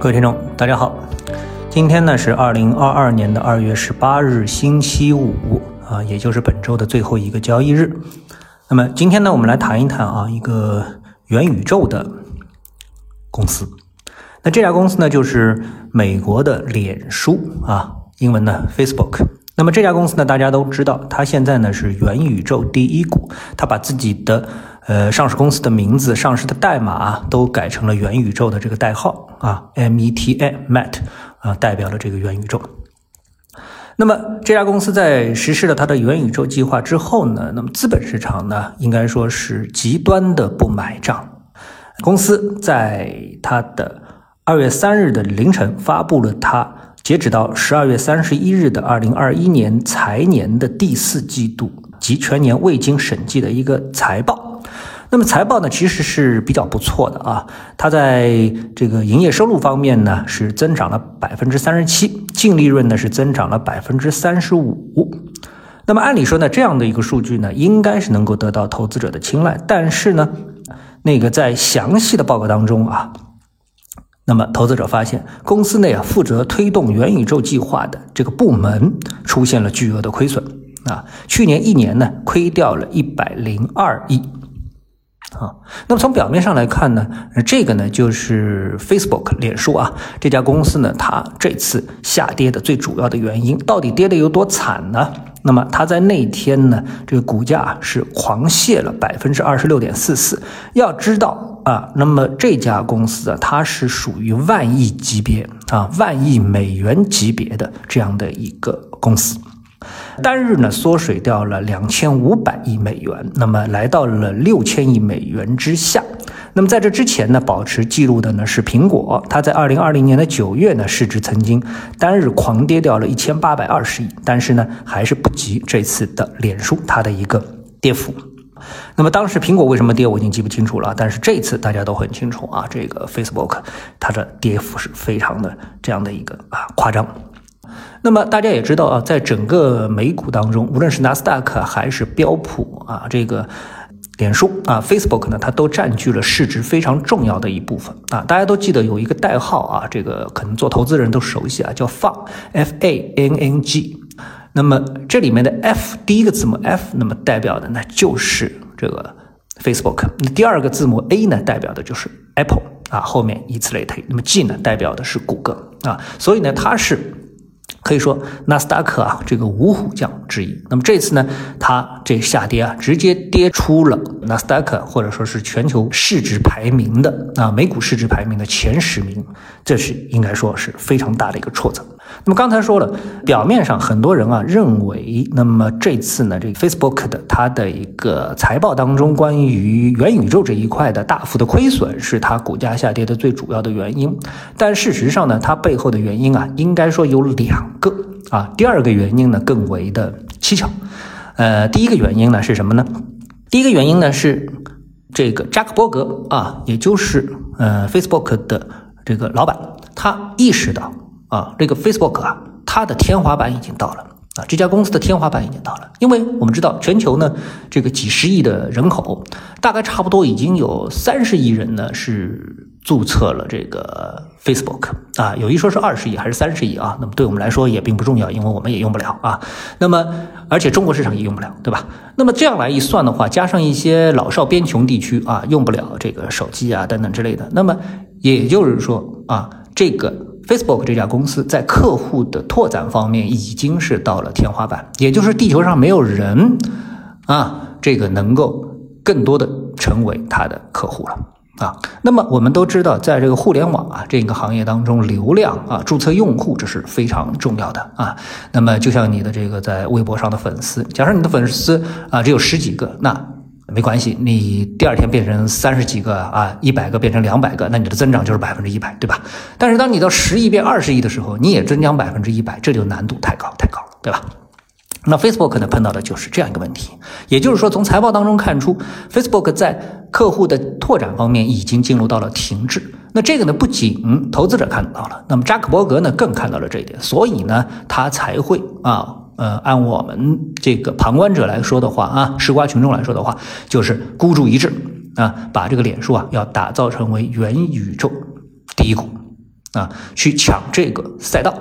各位听众，大家好，今天呢是二零二二年的二月十八日，星期五啊，也就是本周的最后一个交易日。那么今天呢，我们来谈一谈啊，一个元宇宙的公司。那这家公司呢，就是美国的脸书啊，英文呢 Facebook。那么这家公司呢，大家都知道，它现在呢是元宇宙第一股，它把自己的呃上市公司的名字、上市的代码都改成了元宇宙的这个代号啊，M E T A Met 啊，代表了这个元宇宙。那么这家公司在实施了它的元宇宙计划之后呢，那么资本市场呢，应该说是极端的不买账。公司在它的二月三日的凌晨发布了它。截止到十二月三十一日的二零二一年财年的第四季度及全年未经审计的一个财报，那么财报呢其实是比较不错的啊，它在这个营业收入方面呢是增长了百分之三十七，净利润呢是增长了百分之三十五。那么按理说呢，这样的一个数据呢应该是能够得到投资者的青睐，但是呢，那个在详细的报告当中啊。那么，投资者发现公司内啊负责推动元宇宙计划的这个部门出现了巨额的亏损啊，去年一年呢亏掉了一百零二亿啊。那么从表面上来看呢，这个呢就是 Facebook 脸书啊这家公司呢它这次下跌的最主要的原因，到底跌的有多惨呢？那么它在那天呢这个股价是狂泻了百分之二十六点四四。要知道。啊，那么这家公司啊，它是属于万亿级别啊，万亿美元级别的这样的一个公司，单日呢缩水掉了两千五百亿美元，那么来到了六千亿美元之下。那么在这之前呢，保持记录的呢是苹果，它在二零二零年的九月呢，市值曾经单日狂跌掉了一千八百二十亿，但是呢，还是不及这次的脸书它的一个跌幅。那么当时苹果为什么跌，我已经记不清楚了。但是这次大家都很清楚啊，这个 Facebook 它的跌幅是非常的这样的一个啊夸张。那么大家也知道啊，在整个美股当中，无论是纳斯达克还是标普啊，这个脸书啊 Facebook 呢，它都占据了市值非常重要的一部分啊。大家都记得有一个代号啊，这个可能做投资人都熟悉啊，叫 FANG，F A N N G。那么这里面的 F 第一个字母 F，那么代表的呢就是这个 Facebook。那第二个字母 A 呢，代表的就是 Apple 啊，后面以此类推。那么 G 呢，代表的是谷歌啊，所以呢，它是。可以说纳斯达克啊，这个五虎将之一。那么这次呢，它这下跌啊，直接跌出了纳斯达克或者说是全球市值排名的啊，美股市值排名的前十名，这是应该说是非常大的一个挫折。那么刚才说了，表面上很多人啊认为，那么这次呢，这个 Facebook 的它的一个财报当中关于元宇宙这一块的大幅的亏损，是它股价下跌的最主要的原因。但事实上呢，它背后的原因啊，应该说有两。个啊，第二个原因呢更为的蹊跷，呃，第一个原因呢是什么呢？第一个原因呢是这个扎克伯格啊，也就是呃 Facebook 的这个老板，他意识到啊，这个 Facebook 啊，它的天花板已经到了啊，这家公司的天花板已经到了，因为我们知道全球呢这个几十亿的人口，大概差不多已经有三十亿人呢是。注册了这个 Facebook 啊，有一说是二十亿还是三十亿啊？那么对我们来说也并不重要，因为我们也用不了啊。那么而且中国市场也用不了，对吧？那么这样来一算的话，加上一些老少边穷地区啊，用不了这个手机啊等等之类的。那么也就是说啊，这个 Facebook 这家公司在客户的拓展方面已经是到了天花板，也就是地球上没有人啊，这个能够更多的成为他的客户了。啊，那么我们都知道，在这个互联网啊这个行业当中，流量啊，注册用户这是非常重要的啊。那么就像你的这个在微博上的粉丝，假设你的粉丝啊只有十几个，那没关系，你第二天变成三十几个啊，一百个变成两百个，那你的增长就是百分之一百，对吧？但是当你到十亿变二十亿的时候，你也增长百分之一百，这就难度太高太高了，对吧？那 Facebook 呢碰到的就是这样一个问题，也就是说，从财报当中看出，Facebook 在客户的拓展方面已经进入到了停滞。那这个呢，不仅投资者看到了，那么扎克伯格呢更看到了这一点，所以呢，他才会啊，呃，按我们这个旁观者来说的话啊，吃瓜群众来说的话，就是孤注一掷啊，把这个脸书啊要打造成为元宇宙第一股。啊，去抢这个赛道。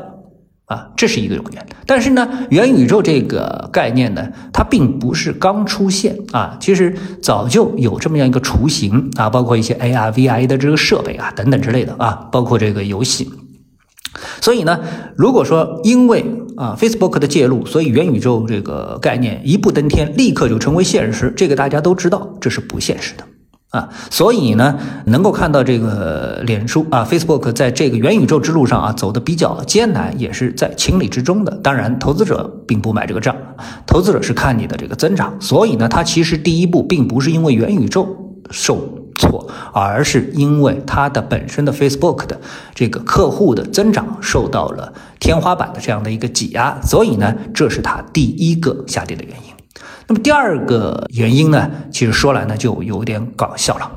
啊，这是一个重点。但是呢，元宇宙这个概念呢，它并不是刚出现啊，其实早就有这么样一个雏形啊，包括一些 AR、VR 的这个设备啊，等等之类的啊，包括这个游戏。所以呢，如果说因为啊 Facebook 的介入，所以元宇宙这个概念一步登天，立刻就成为现实，这个大家都知道，这是不现实的。啊，所以呢，能够看到这个脸书啊，Facebook 在这个元宇宙之路上啊走的比较艰难，也是在情理之中的。当然，投资者并不买这个账，投资者是看你的这个增长。所以呢，它其实第一步并不是因为元宇宙受错，而是因为它的本身的 Facebook 的这个客户的增长受到了天花板的这样的一个挤压。所以呢，这是它第一个下跌的原因。那么第二个原因呢，其实说来呢就有点搞笑了。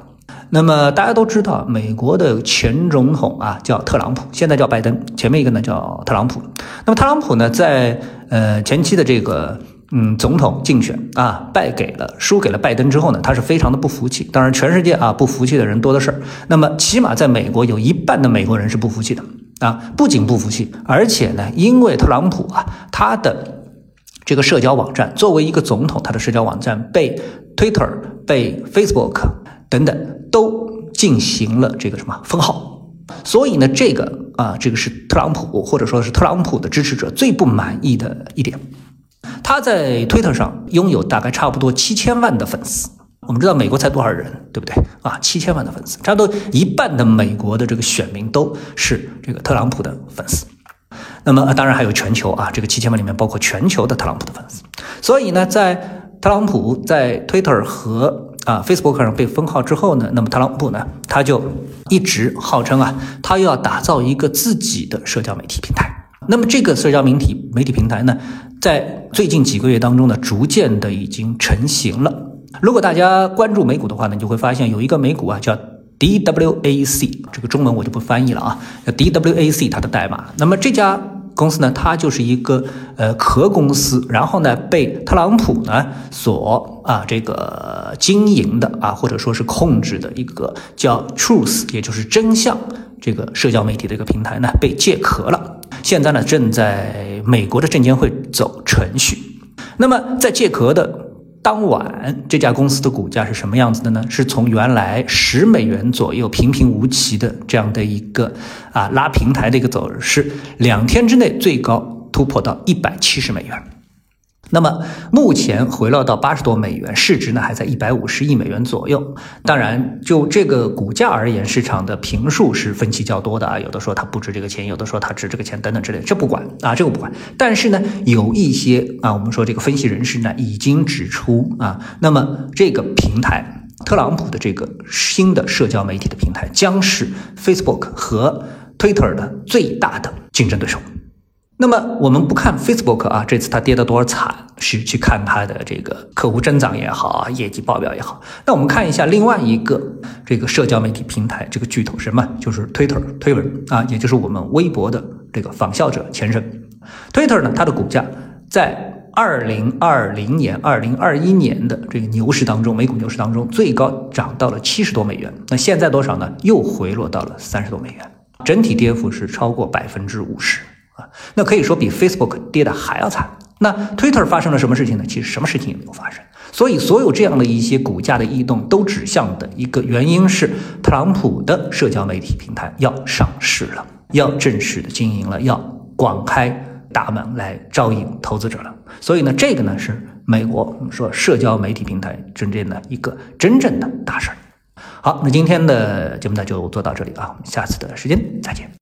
那么大家都知道，美国的前总统啊叫特朗普，现在叫拜登，前面一个呢叫特朗普。那么特朗普呢，在呃前期的这个嗯总统竞选啊败给了输给了拜登之后呢，他是非常的不服气。当然，全世界啊不服气的人多的是。那么起码在美国有一半的美国人是不服气的啊，不仅不服气，而且呢，因为特朗普啊他的。这个社交网站作为一个总统，他的社交网站被 Twitter、被 Facebook 等等都进行了这个什么封号，所以呢，这个啊，这个是特朗普或者说是特朗普的支持者最不满意的一点。他在 Twitter 上拥有大概差不多七千万的粉丝，我们知道美国才多少人，对不对啊？七千万的粉丝，差不多一半的美国的这个选民都是这个特朗普的粉丝。那么当然还有全球啊，这个七千万里面包括全球的特朗普的粉丝。所以呢，在特朗普在 Twitter 和啊 Facebook 上被封号之后呢，那么特朗普呢，他就一直号称啊，他又要打造一个自己的社交媒体平台。那么这个社交媒体媒体平台呢，在最近几个月当中呢，逐渐的已经成型了。如果大家关注美股的话呢，你就会发现有一个美股啊叫。DWAC 这个中文我就不翻译了啊，DWAC 它的代码。那么这家公司呢，它就是一个呃壳公司，然后呢被特朗普呢所啊这个经营的啊或者说是控制的一个叫 Truth，也就是真相这个社交媒体的一个平台呢被借壳了，现在呢正在美国的证监会走程序。那么在借壳的。当晚这家公司的股价是什么样子的呢？是从原来十美元左右平平无奇的这样的一个啊拉平台的一个走势，两天之内最高突破到一百七十美元。那么目前回落到八十多美元，市值呢还在一百五十亿美元左右。当然，就这个股价而言，市场的评述是分歧较多的啊。有的说它不值这个钱，有的说它值这个钱，等等之类。这不管啊，这个不管。但是呢，有一些啊，我们说这个分析人士呢已经指出啊，那么这个平台，特朗普的这个新的社交媒体的平台，将是 Facebook 和 Twitter 的最大的竞争对手。那么我们不看 Facebook 啊，这次它跌得多少惨，是去看它的这个客户增长也好啊，业绩报表也好。那我们看一下另外一个这个社交媒体平台这个巨头什么？就是 Twitter 推文啊，也就是我们微博的这个仿效者前身。Twitter 呢，它的股价在二零二零年、二零二一年的这个牛市当中，美股牛市当中最高涨到了七十多美元。那现在多少呢？又回落到了三十多美元，整体跌幅是超过百分之五十。那可以说比 Facebook 跌的还要惨。那 Twitter 发生了什么事情呢？其实什么事情也没有发生。所以所有这样的一些股价的异动，都指向的一个原因是，特朗普的社交媒体平台要上市了，要正式的经营了，要广开大门来招引投资者了。所以呢，这个呢是美国我们说社交媒体平台真正的一个真正的大事儿。好，那今天的节目呢就做到这里啊，我们下次的时间再见。